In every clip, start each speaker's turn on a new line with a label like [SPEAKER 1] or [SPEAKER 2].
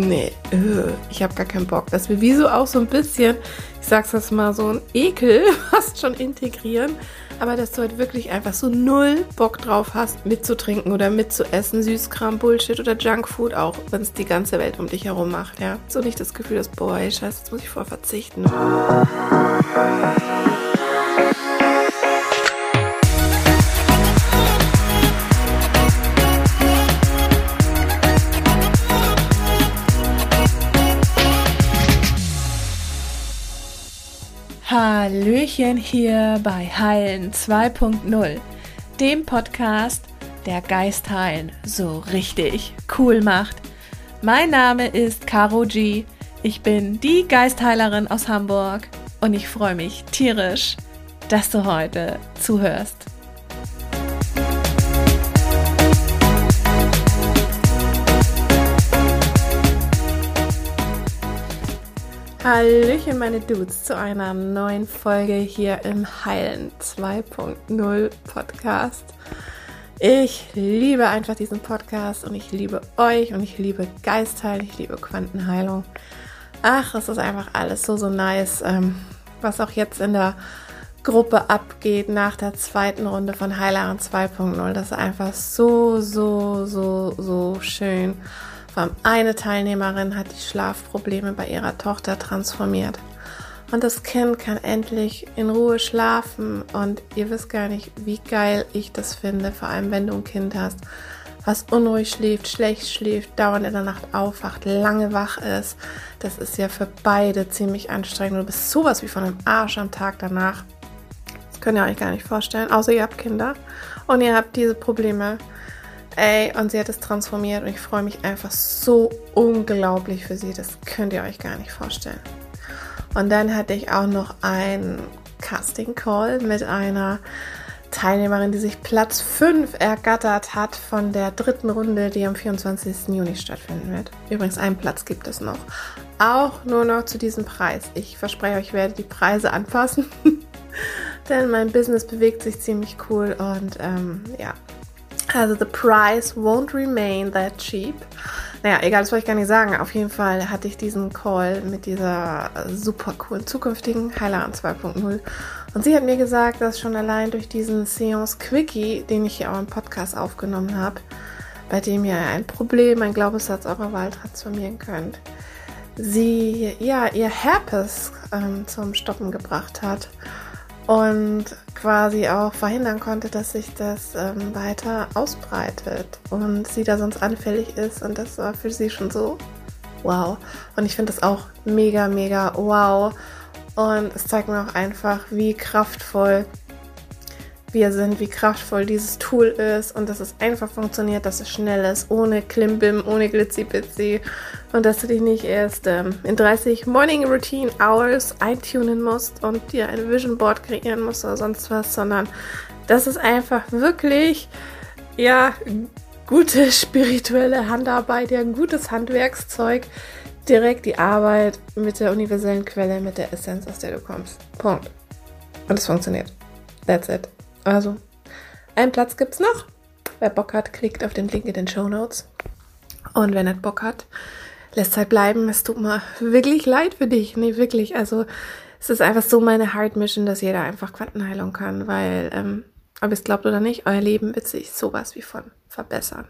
[SPEAKER 1] nee, äh, ich habe gar keinen Bock. Dass wir wie so auch so ein bisschen, ich sag's das mal, so ein Ekel fast schon integrieren. Aber dass du halt wirklich einfach so null Bock drauf hast, mitzutrinken oder mitzuessen, Süßkram, Bullshit oder Junkfood, auch wenn es die ganze Welt um dich herum macht, ja. So nicht das Gefühl, dass, boah, scheiße, jetzt muss ich voll verzichten. Hallöchen hier bei Heilen 2.0, dem Podcast, der Geist heilen so richtig cool macht. Mein Name ist Caro G. Ich bin die Geistheilerin aus Hamburg und ich freue mich tierisch, dass du heute zuhörst. Hallöchen meine Dudes zu einer neuen Folge hier im Heilen 2.0 Podcast. Ich liebe einfach diesen Podcast und ich liebe euch und ich liebe Geistheilen, ich liebe Quantenheilung. Ach, es ist einfach alles so, so nice, ähm, was auch jetzt in der Gruppe abgeht nach der zweiten Runde von Heileren 2.0. Das ist einfach so, so, so, so schön. Eine Teilnehmerin hat die Schlafprobleme bei ihrer Tochter transformiert. Und das Kind kann endlich in Ruhe schlafen. Und ihr wisst gar nicht, wie geil ich das finde, vor allem wenn du ein Kind hast, was unruhig schläft, schlecht schläft, dauernd in der Nacht aufwacht, lange wach ist. Das ist ja für beide ziemlich anstrengend. Du bist sowas wie von einem Arsch am Tag danach. Das könnt ihr euch gar nicht vorstellen, außer ihr habt Kinder und ihr habt diese Probleme. Ey, und sie hat es transformiert und ich freue mich einfach so unglaublich für sie. Das könnt ihr euch gar nicht vorstellen. Und dann hatte ich auch noch einen Casting Call mit einer Teilnehmerin, die sich Platz 5 ergattert hat von der dritten Runde, die am 24. Juni stattfinden wird. Übrigens, einen Platz gibt es noch. Auch nur noch zu diesem Preis. Ich verspreche euch, ich werde die Preise anpassen. Denn mein Business bewegt sich ziemlich cool und ähm, ja, also the price won't remain that cheap. Naja, egal, das wollte ich gar nicht sagen. Auf jeden Fall hatte ich diesen Call mit dieser super coolen zukünftigen Heilerin 2.0. Und sie hat mir gesagt, dass schon allein durch diesen Seance Quickie, den ich hier auch im Podcast aufgenommen habe, bei dem ihr ein Problem, ein Glaubenssatz eurer Wahl transformieren könnt, sie ja ihr Herpes ähm, zum Stoppen gebracht hat und quasi auch verhindern konnte, dass sich das ähm, weiter ausbreitet und sie da sonst anfällig ist. Und das war für sie schon so wow. Und ich finde das auch mega, mega wow. Und es zeigt mir auch einfach, wie kraftvoll wir sind, wie kraftvoll dieses Tool ist und dass es einfach funktioniert, dass es schnell ist, ohne Klimbim, ohne Glitzy-Bitzy und dass du dich nicht erst ähm, in 30 Morning Routine Hours eintunen musst und dir ein Vision Board kreieren musst oder sonst was, sondern das ist einfach wirklich, ja, gute spirituelle Handarbeit, ja, ein gutes Handwerkszeug, direkt die Arbeit mit der universellen Quelle, mit der Essenz, aus der du kommst. Punkt. Und es funktioniert. That's it. Also, einen Platz gibt es noch. Wer Bock hat, klickt auf den Link in den Show Notes. Und wer nicht Bock hat, lässt halt bleiben. Es tut mir wirklich leid für dich. Nee, wirklich. Also, es ist einfach so meine Hard Mission, dass jeder einfach Quantenheilung kann, weil, ähm, ob ihr es glaubt oder nicht, euer Leben wird sich sowas wie von verbessern.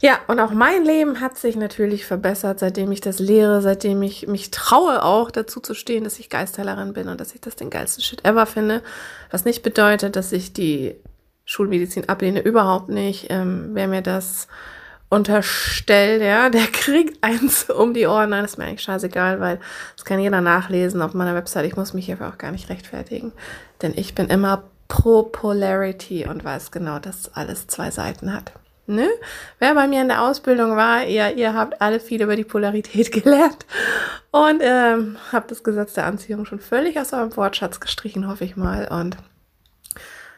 [SPEAKER 1] Ja, und auch mein Leben hat sich natürlich verbessert, seitdem ich das lehre, seitdem ich mich traue, auch dazu zu stehen, dass ich Geistheilerin bin und dass ich das den geilsten Shit ever finde. Was nicht bedeutet, dass ich die Schulmedizin ablehne, überhaupt nicht. Ähm, wer mir das unterstellt, ja, der kriegt eins um die Ohren. Nein, ist mir eigentlich scheißegal, weil das kann jeder nachlesen auf meiner Website. Ich muss mich hierfür auch gar nicht rechtfertigen, denn ich bin immer pro Polarity und weiß genau, dass alles zwei Seiten hat. Ne? Wer bei mir in der Ausbildung war, ihr, ihr habt alle viel über die Polarität gelernt und ähm, habt das Gesetz der Anziehung schon völlig aus eurem Wortschatz gestrichen, hoffe ich mal. Und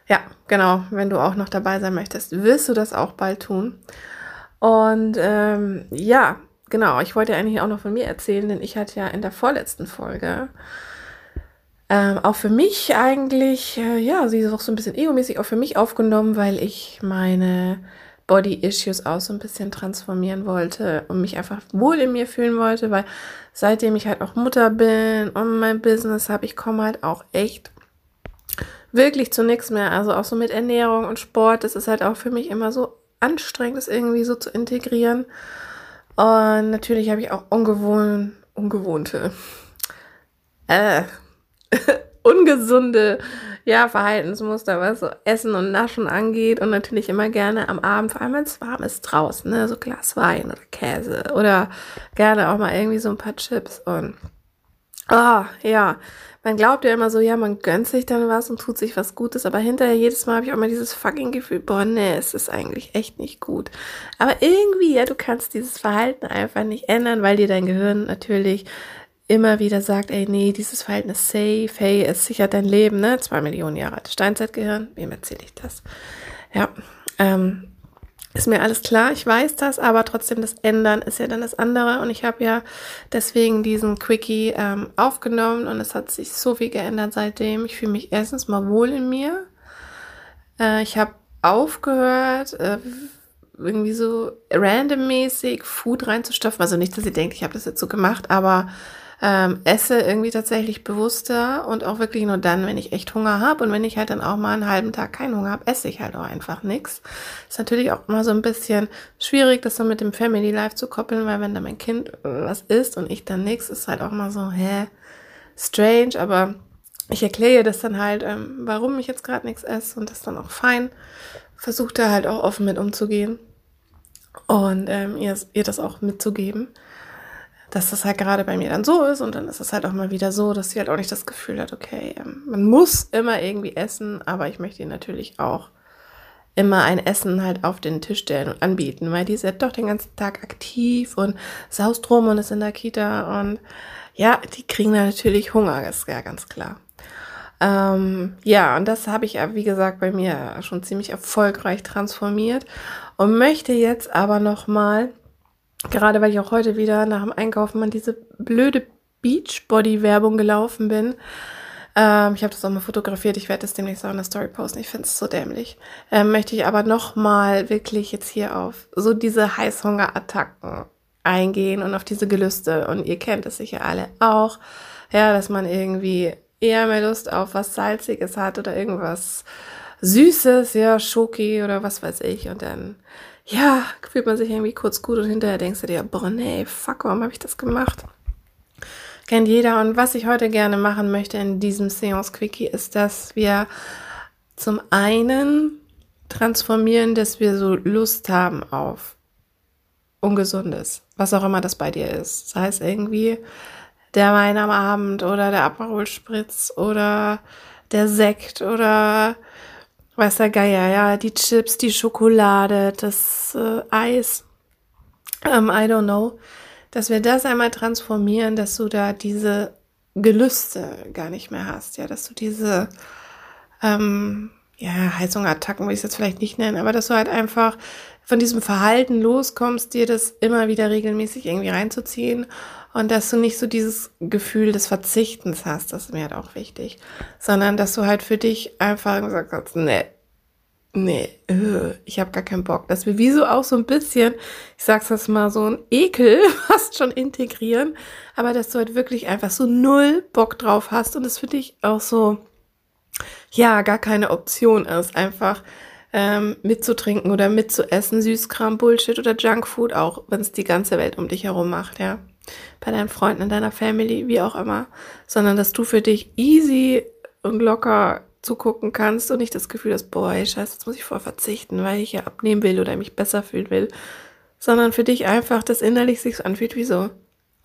[SPEAKER 1] ja, genau, wenn du auch noch dabei sein möchtest, wirst du das auch bald tun. Und ähm, ja, genau, ich wollte eigentlich auch noch von mir erzählen, denn ich hatte ja in der vorletzten Folge ähm, auch für mich eigentlich, äh, ja, sie ist auch so ein bisschen ego-mäßig auch für mich aufgenommen, weil ich meine Body-Issues auch so ein bisschen transformieren wollte und mich einfach wohl in mir fühlen wollte, weil seitdem ich halt auch Mutter bin und mein Business habe, ich komme halt auch echt wirklich zu nichts mehr. Also auch so mit Ernährung und Sport, das ist halt auch für mich immer so anstrengend, das irgendwie so zu integrieren. Und natürlich habe ich auch ungewohnt, ungewohnte, äh, ungesunde ja, Verhaltensmuster, was so Essen und Naschen angeht und natürlich immer gerne am Abend, vor allem wenn es warm ist draußen, ne, so Glas Wein oder Käse oder gerne auch mal irgendwie so ein paar Chips und ah, oh, ja, man glaubt ja immer so, ja, man gönnt sich dann was und tut sich was Gutes, aber hinterher jedes Mal habe ich auch immer dieses fucking Gefühl, boah, nee, es ist eigentlich echt nicht gut. Aber irgendwie, ja, du kannst dieses Verhalten einfach nicht ändern, weil dir dein Gehirn natürlich immer wieder sagt, ey, nee, dieses Verhalten ist safe, hey, es sichert dein Leben, ne? Zwei Millionen Jahre altes Steinzeitgehirn, wem erzähle ich das? Ja, ähm, ist mir alles klar, ich weiß das, aber trotzdem das Ändern ist ja dann das andere und ich habe ja deswegen diesen Quickie ähm, aufgenommen und es hat sich so viel geändert seitdem. Ich fühle mich erstens mal wohl in mir. Äh, ich habe aufgehört, äh, irgendwie so randommäßig Food reinzustopfen. Also nicht, dass ihr denkt, ich habe das jetzt so gemacht, aber ähm, esse irgendwie tatsächlich bewusster und auch wirklich nur dann, wenn ich echt Hunger habe. Und wenn ich halt dann auch mal einen halben Tag keinen Hunger habe, esse ich halt auch einfach nichts. Ist natürlich auch immer so ein bisschen schwierig, das dann mit dem Family Life zu koppeln, weil wenn da mein Kind was isst und ich dann nichts, ist halt auch mal so, hä, strange, aber ich erkläre das dann halt, ähm, warum ich jetzt gerade nichts esse und das dann auch fein. Versucht da halt auch offen mit umzugehen und ähm, ihr, ihr das auch mitzugeben dass das halt gerade bei mir dann so ist und dann ist es halt auch mal wieder so, dass sie halt auch nicht das Gefühl hat, okay, ähm, man muss immer irgendwie essen, aber ich möchte ihnen natürlich auch immer ein Essen halt auf den Tisch stellen und anbieten, weil die ist ja doch den ganzen Tag aktiv und saust rum und ist in der Kita und ja, die kriegen da natürlich Hunger, ist ja ganz klar. Ähm, ja, und das habe ich wie gesagt, bei mir schon ziemlich erfolgreich transformiert und möchte jetzt aber nochmal Gerade weil ich auch heute wieder nach dem Einkaufen an diese blöde Beachbody-Werbung gelaufen bin. Ähm, ich habe das auch mal fotografiert. Ich werde das demnächst auch in der Story posten. Ich finde es so dämlich. Ähm, möchte ich aber nochmal wirklich jetzt hier auf so diese Heißhungerattacken eingehen und auf diese Gelüste. Und ihr kennt es sicher alle auch. Ja, dass man irgendwie eher mehr Lust auf was Salziges hat oder irgendwas Süßes, ja, Schoki oder was weiß ich. Und dann ja, fühlt man sich irgendwie kurz gut und hinterher denkst du dir, boah, nee, fuck, warum habe ich das gemacht? Kennt jeder. Und was ich heute gerne machen möchte in diesem Seance Quickie ist, dass wir zum einen transformieren, dass wir so Lust haben auf Ungesundes, was auch immer das bei dir ist. Sei es irgendwie der Wein am Abend oder der Aperol Spritz oder der Sekt oder weiß der Geier, ja, die Chips, die Schokolade, das äh, Eis, ähm, I don't know, dass wir das einmal transformieren, dass du da diese Gelüste gar nicht mehr hast, ja, dass du diese, ähm, ja, Heizungattacken will ich es jetzt vielleicht nicht nennen, aber dass du halt einfach von diesem Verhalten loskommst, dir das immer wieder regelmäßig irgendwie reinzuziehen und dass du nicht so dieses Gefühl des Verzichtens hast, das ist mir halt auch wichtig, sondern dass du halt für dich einfach gesagt hast, nee, nee, äh, ich habe gar keinen Bock. Dass wir wie so auch so ein bisschen, ich sag's jetzt mal, so ein Ekel fast schon integrieren, aber dass du halt wirklich einfach so null Bock drauf hast und es für dich auch so, ja, gar keine Option ist, einfach ähm, mitzutrinken oder mitzuessen, Süßkram, Bullshit oder Junkfood, auch wenn es die ganze Welt um dich herum macht, ja bei deinen Freunden, in deiner Family, wie auch immer, sondern dass du für dich easy und locker zugucken kannst und nicht das Gefühl hast, boah, ey, scheiße, jetzt muss ich voll verzichten, weil ich ja abnehmen will oder mich besser fühlen will, sondern für dich einfach das innerlich sich so anfühlt wie so,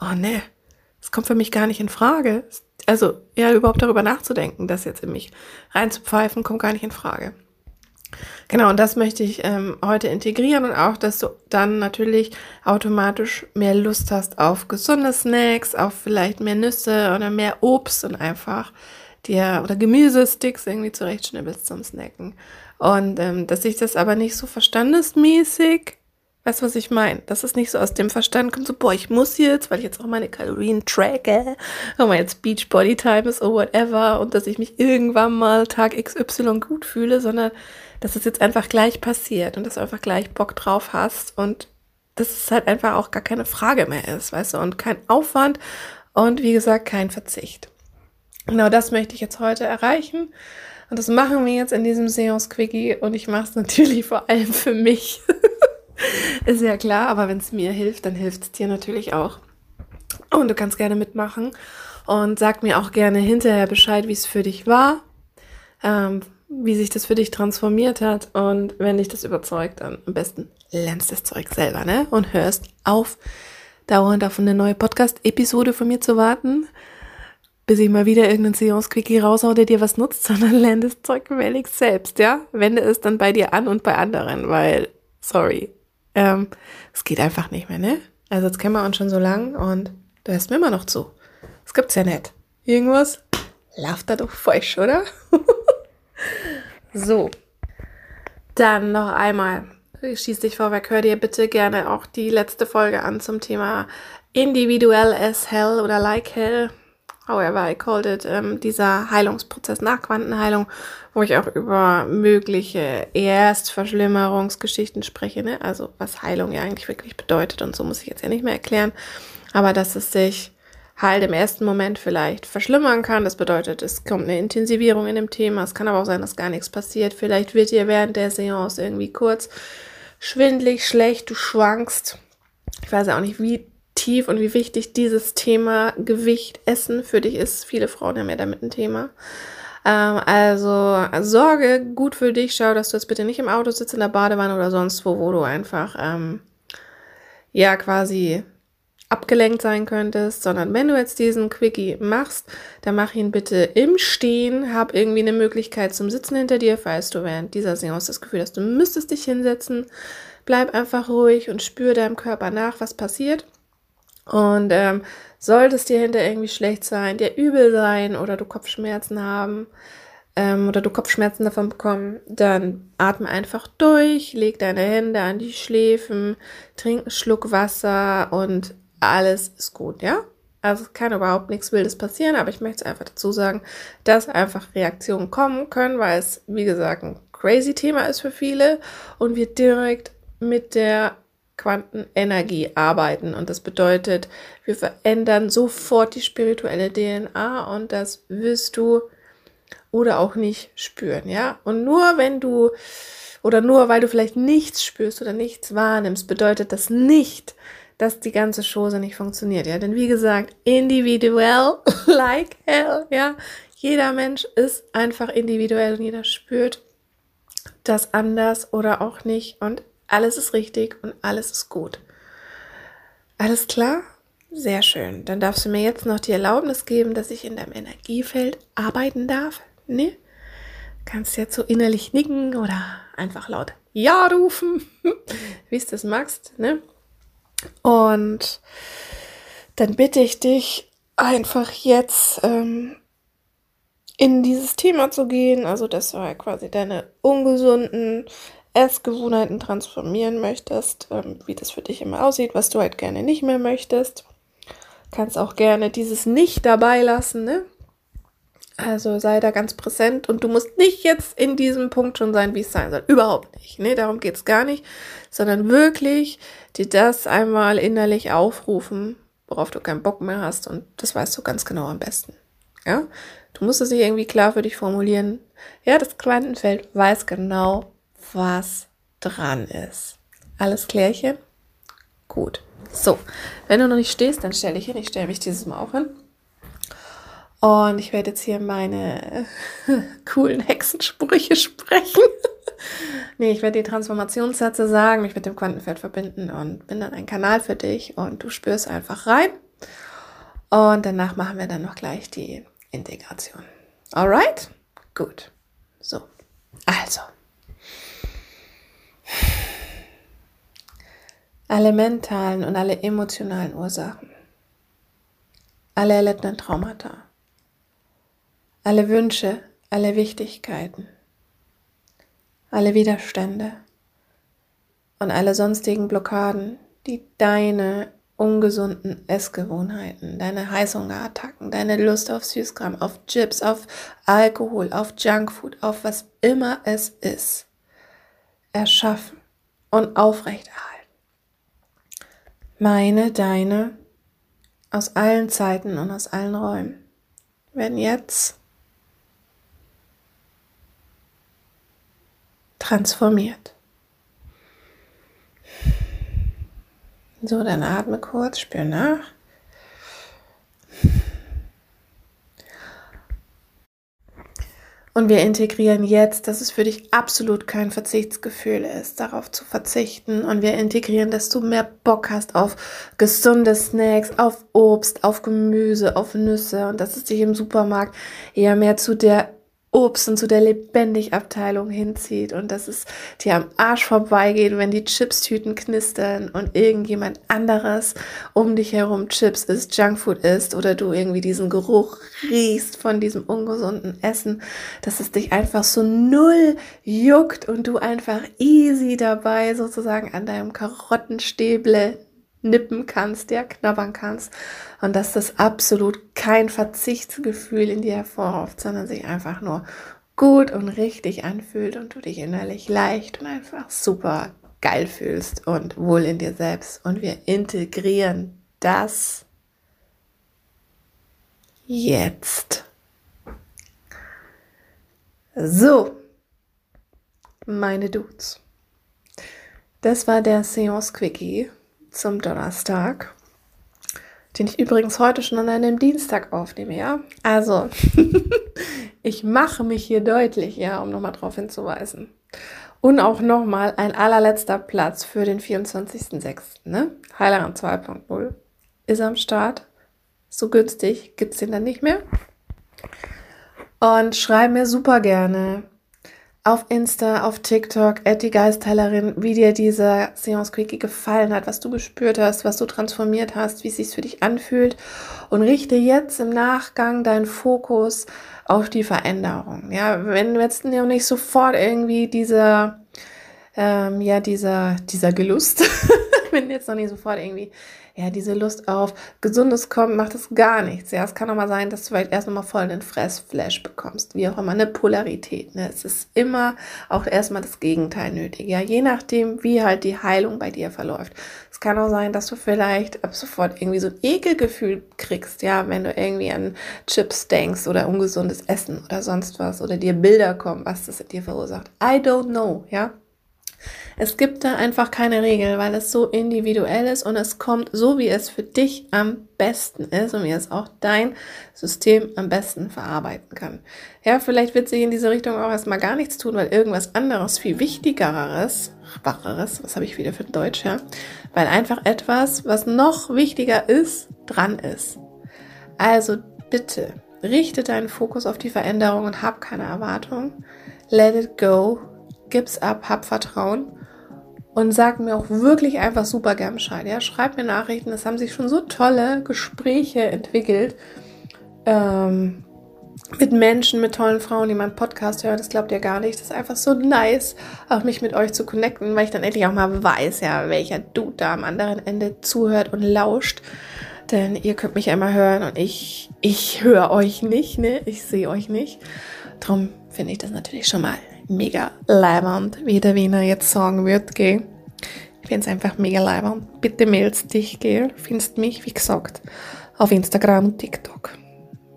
[SPEAKER 1] oh ne, das kommt für mich gar nicht in Frage. Also, ja, überhaupt darüber nachzudenken, das jetzt in mich reinzupfeifen, kommt gar nicht in Frage. Genau, und das möchte ich ähm, heute integrieren und auch, dass du dann natürlich automatisch mehr Lust hast auf gesunde Snacks, auf vielleicht mehr Nüsse oder mehr Obst und einfach dir oder Gemüsesticks irgendwie zurechtschnibbelst zum Snacken. Und ähm, dass ich das aber nicht so verstandesmäßig, weißt du, was ich meine? Dass es nicht so aus dem Verstand kommt, so, boah, ich muss jetzt, weil ich jetzt auch meine Kalorien tracke, weil mal jetzt Beach Body Time ist oder whatever und dass ich mich irgendwann mal Tag XY gut fühle, sondern dass es jetzt einfach gleich passiert und dass du einfach gleich Bock drauf hast und dass es halt einfach auch gar keine Frage mehr ist, weißt du, und kein Aufwand und wie gesagt kein Verzicht. Genau das möchte ich jetzt heute erreichen. Und das machen wir jetzt in diesem Seance Quickie und ich mache es natürlich vor allem für mich. ist ja klar, aber wenn es mir hilft, dann hilft es dir natürlich auch. Und du kannst gerne mitmachen und sag mir auch gerne hinterher Bescheid, wie es für dich war, ähm, wie sich das für dich transformiert hat und wenn dich das überzeugt, dann am besten lernst das Zeug selber, ne? Und hörst auf, dauernd auf eine neue Podcast-Episode von mir zu warten, bis ich mal wieder irgendeinen Seance-Quickie raushau, der dir was nutzt, sondern lern das Zeug wellig selbst, ja? Wende es dann bei dir an und bei anderen, weil, sorry, ähm, es geht einfach nicht mehr, ne? Also jetzt kennen wir uns schon so lang und du hörst mir immer noch zu. Das gibt's ja nicht. Irgendwas läuft da doch falsch, oder? so. Dann noch einmal. Schieß dich vorweg, hör dir bitte gerne auch die letzte Folge an zum Thema individuell as hell oder like hell however I called it, ähm, dieser Heilungsprozess nach Quantenheilung, wo ich auch über mögliche Erstverschlimmerungsgeschichten spreche, ne? also was Heilung ja eigentlich wirklich bedeutet und so muss ich jetzt ja nicht mehr erklären, aber dass es sich halt im ersten Moment vielleicht verschlimmern kann. Das bedeutet, es kommt eine Intensivierung in dem Thema. Es kann aber auch sein, dass gar nichts passiert. Vielleicht wird dir während der Seance irgendwie kurz schwindlig, schlecht, du schwankst. Ich weiß ja auch nicht, wie tief und wie wichtig dieses Thema Gewicht, Essen für dich ist. Viele Frauen haben ja damit ein Thema. Ähm, also sorge gut für dich. Schau, dass du jetzt bitte nicht im Auto sitzt, in der Badewanne oder sonst wo, wo du einfach, ähm, ja, quasi abgelenkt sein könntest, sondern wenn du jetzt diesen Quickie machst, dann mach ihn bitte im Stehen, hab irgendwie eine Möglichkeit zum Sitzen hinter dir, falls du während dieser Seance das Gefühl hast, du müsstest dich hinsetzen. Bleib einfach ruhig und spür deinem Körper nach, was passiert. Und ähm, sollte es dir hinter irgendwie schlecht sein, dir übel sein oder du Kopfschmerzen haben ähm, oder du Kopfschmerzen davon bekommen, dann atme einfach durch, leg deine Hände an die Schläfen, trink einen Schluck Wasser und alles ist gut, ja? Also es kann überhaupt nichts Wildes passieren, aber ich möchte einfach dazu sagen, dass einfach Reaktionen kommen können, weil es, wie gesagt, ein crazy Thema ist für viele und wir direkt mit der Quantenenergie arbeiten. Und das bedeutet, wir verändern sofort die spirituelle DNA und das wirst du oder auch nicht spüren, ja? Und nur wenn du oder nur weil du vielleicht nichts spürst oder nichts wahrnimmst, bedeutet das nicht, dass die ganze Chose nicht funktioniert, ja? Denn wie gesagt, individuell like hell, ja? Jeder Mensch ist einfach individuell und jeder spürt das anders oder auch nicht und alles ist richtig und alles ist gut. Alles klar? Sehr schön. Dann darfst du mir jetzt noch die Erlaubnis geben, dass ich in deinem Energiefeld arbeiten darf. Ne? Kannst jetzt so innerlich nicken oder einfach laut Ja rufen, wie es das magst. Ne? Und dann bitte ich dich einfach jetzt ähm, in dieses Thema zu gehen, also dass du halt quasi deine ungesunden Essgewohnheiten transformieren möchtest, ähm, wie das für dich immer aussieht, was du halt gerne nicht mehr möchtest. Kannst auch gerne dieses nicht dabei lassen, ne? Also sei da ganz präsent und du musst nicht jetzt in diesem Punkt schon sein, wie es sein soll. Überhaupt nicht. Ne? Darum geht's gar nicht. Sondern wirklich dir das einmal innerlich aufrufen, worauf du keinen Bock mehr hast. Und das weißt du ganz genau am besten. Ja? Du musst es sich irgendwie klar für dich formulieren. Ja, das Quantenfeld weiß genau, was dran ist. Alles klärchen? Gut. So, wenn du noch nicht stehst, dann stell dich hin. Ich stelle mich dieses Mal auch hin. Und ich werde jetzt hier meine coolen Hexensprüche sprechen. nee, ich werde die Transformationssätze sagen, mich mit dem Quantenfeld verbinden und bin dann ein Kanal für dich und du spürst einfach rein. Und danach machen wir dann noch gleich die Integration. Alright? Gut. So. Also. alle mentalen und alle emotionalen Ursachen, alle erlittenen Traumata, alle Wünsche, alle Wichtigkeiten, alle Widerstände und alle sonstigen Blockaden, die deine ungesunden Essgewohnheiten, deine Heißhungerattacken, deine Lust auf Süßkram, auf Chips, auf Alkohol, auf Junkfood, auf was immer es ist, erschaffen und aufrechterhalten. Meine, deine, aus allen Zeiten und aus allen Räumen werden jetzt transformiert. So, dann atme kurz, spür nach. Und wir integrieren jetzt, dass es für dich absolut kein Verzichtsgefühl ist, darauf zu verzichten. Und wir integrieren, dass du mehr Bock hast auf gesunde Snacks, auf Obst, auf Gemüse, auf Nüsse und dass es dich im Supermarkt eher mehr zu der Obst und zu der Lebendig-Abteilung hinzieht und dass es dir am Arsch vorbeigeht, wenn die Chipstüten knistern und irgendjemand anderes um dich herum Chips isst, Junkfood isst oder du irgendwie diesen Geruch riechst von diesem ungesunden Essen, dass es dich einfach so null juckt und du einfach easy dabei sozusagen an deinem Karottenstäble nippen kannst, ja, knabbern kannst und dass das absolut kein Verzichtsgefühl in dir hervorruft, sondern sich einfach nur gut und richtig anfühlt und du dich innerlich leicht und einfach super geil fühlst und wohl in dir selbst und wir integrieren das jetzt. So, meine Dudes. Das war der Seance Quickie zum Donnerstag, den ich übrigens heute schon an einem Dienstag aufnehme, ja? Also, ich mache mich hier deutlich, ja, um nochmal darauf hinzuweisen. Und auch nochmal ein allerletzter Platz für den 24.06. Ne? Heilerand 2.0 ist am Start. So günstig gibt es den dann nicht mehr. Und schreib mir super gerne auf Insta, auf TikTok, at die Geistheilerin, wie dir dieser Seance Quickie gefallen hat, was du gespürt hast, was du transformiert hast, wie es sich für dich anfühlt und richte jetzt im Nachgang deinen Fokus auf die Veränderung. Ja, wenn jetzt nicht sofort irgendwie dieser, ähm, ja, dieser, dieser Gelust, wenn jetzt noch nicht sofort irgendwie ja, diese Lust auf Gesundes kommt, macht es gar nichts. Ja, es kann auch mal sein, dass du vielleicht erst nochmal voll einen Fressflash bekommst, wie auch immer, eine Polarität. Ne? Es ist immer auch erstmal das Gegenteil nötig. Ja, je nachdem, wie halt die Heilung bei dir verläuft. Es kann auch sein, dass du vielleicht ab sofort irgendwie so ein Ekelgefühl kriegst, ja, wenn du irgendwie an Chips denkst oder ungesundes Essen oder sonst was oder dir Bilder kommen, was das in dir verursacht. I don't know, ja. Es gibt da einfach keine Regel, weil es so individuell ist und es kommt so, wie es für dich am besten ist und wie es auch dein System am besten verarbeiten kann. Ja, vielleicht wird sich in diese Richtung auch erstmal gar nichts tun, weil irgendwas anderes, viel wichtigeres, wacheres, was habe ich wieder für Deutsch, ja, weil einfach etwas, was noch wichtiger ist, dran ist. Also bitte, richte deinen Fokus auf die Veränderung und hab keine Erwartung. Let it go, gib's ab, hab Vertrauen und sag mir auch wirklich einfach super gern Bescheid. Ja, schreib mir Nachrichten. Es haben sich schon so tolle Gespräche entwickelt ähm, mit Menschen, mit tollen Frauen, die meinen Podcast hören. Das glaubt ihr gar nicht. Das ist einfach so nice, auch mich mit euch zu connecten, weil ich dann endlich auch mal weiß, ja, welcher Dude da am anderen Ende zuhört und lauscht. Denn ihr könnt mich immer hören und ich, ich höre euch nicht, ne? Ich sehe euch nicht. Darum finde ich das natürlich schon mal mega leibend, wie der Wiener jetzt sagen wird, gell. Ich finde es einfach mega leibend. Bitte mailst dich, gell. Findest mich, wie gesagt, auf Instagram und TikTok.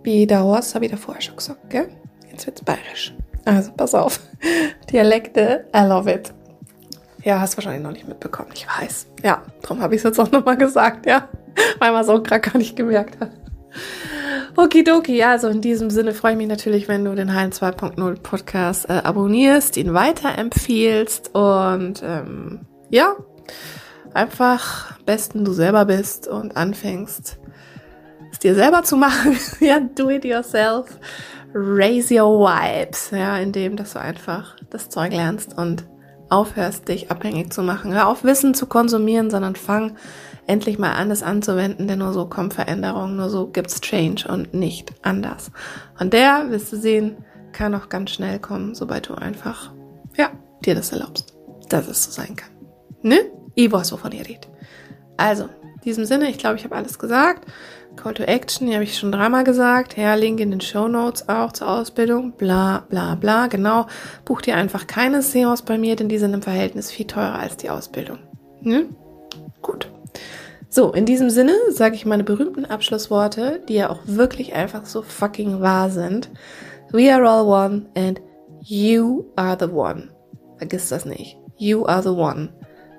[SPEAKER 1] Wie der Horst, habe ich davor schon gesagt, gell. Jetzt wird's bayerisch. Also, pass auf. Dialekte, I love it. Ja, hast wahrscheinlich noch nicht mitbekommen, ich weiß. Ja, darum habe ich es jetzt auch nochmal gesagt, ja. Weil man auch gerade gar nicht gemerkt hat. Okidoki, also in diesem Sinne freue ich mich natürlich, wenn du den Heilen 2.0 Podcast äh, abonnierst, ihn weiterempfiehlst und ähm, ja, einfach besten du selber bist und anfängst, es dir selber zu machen. ja, do it yourself. Raise your vibes, ja, indem dass du einfach das Zeug lernst und aufhörst, dich abhängig zu machen. Hör auf, Wissen zu konsumieren, sondern fang endlich mal an, es anzuwenden, denn nur so kommt Veränderung, nur so gibt's Change und nicht anders. Und der, wirst du sehen, kann auch ganz schnell kommen, sobald du einfach, ja, dir das erlaubst, dass es so sein kann. Ne? Ich weiß, wovon ihr redet. Also, In diesem Sinne, ich glaube, ich habe alles gesagt. Call to Action, die habe ich schon dreimal gesagt. Ja, Link in den Show Notes auch zur Ausbildung. Bla, bla, bla. Genau. Buch dir einfach keine SEOs bei mir, denn die sind im Verhältnis viel teurer als die Ausbildung. Hm? Gut. So, in diesem Sinne sage ich meine berühmten Abschlussworte, die ja auch wirklich einfach so fucking wahr sind. We are all one and you are the one. Vergiss das nicht. You are the one.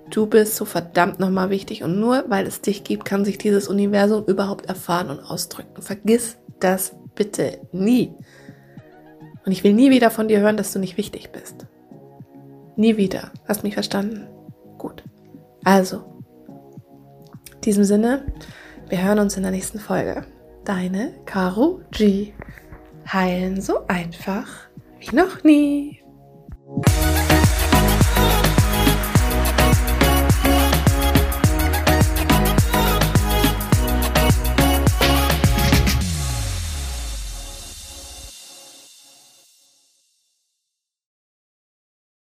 [SPEAKER 1] Du bist so verdammt nochmal wichtig und nur weil es dich gibt, kann sich dieses Universum überhaupt erfahren und ausdrücken. Vergiss das bitte nie. Und ich will nie wieder von dir hören, dass du nicht wichtig bist. Nie wieder. Hast mich verstanden? Gut. Also, in diesem Sinne, wir hören uns in der nächsten Folge. Deine Caro G. Heilen so einfach wie noch nie.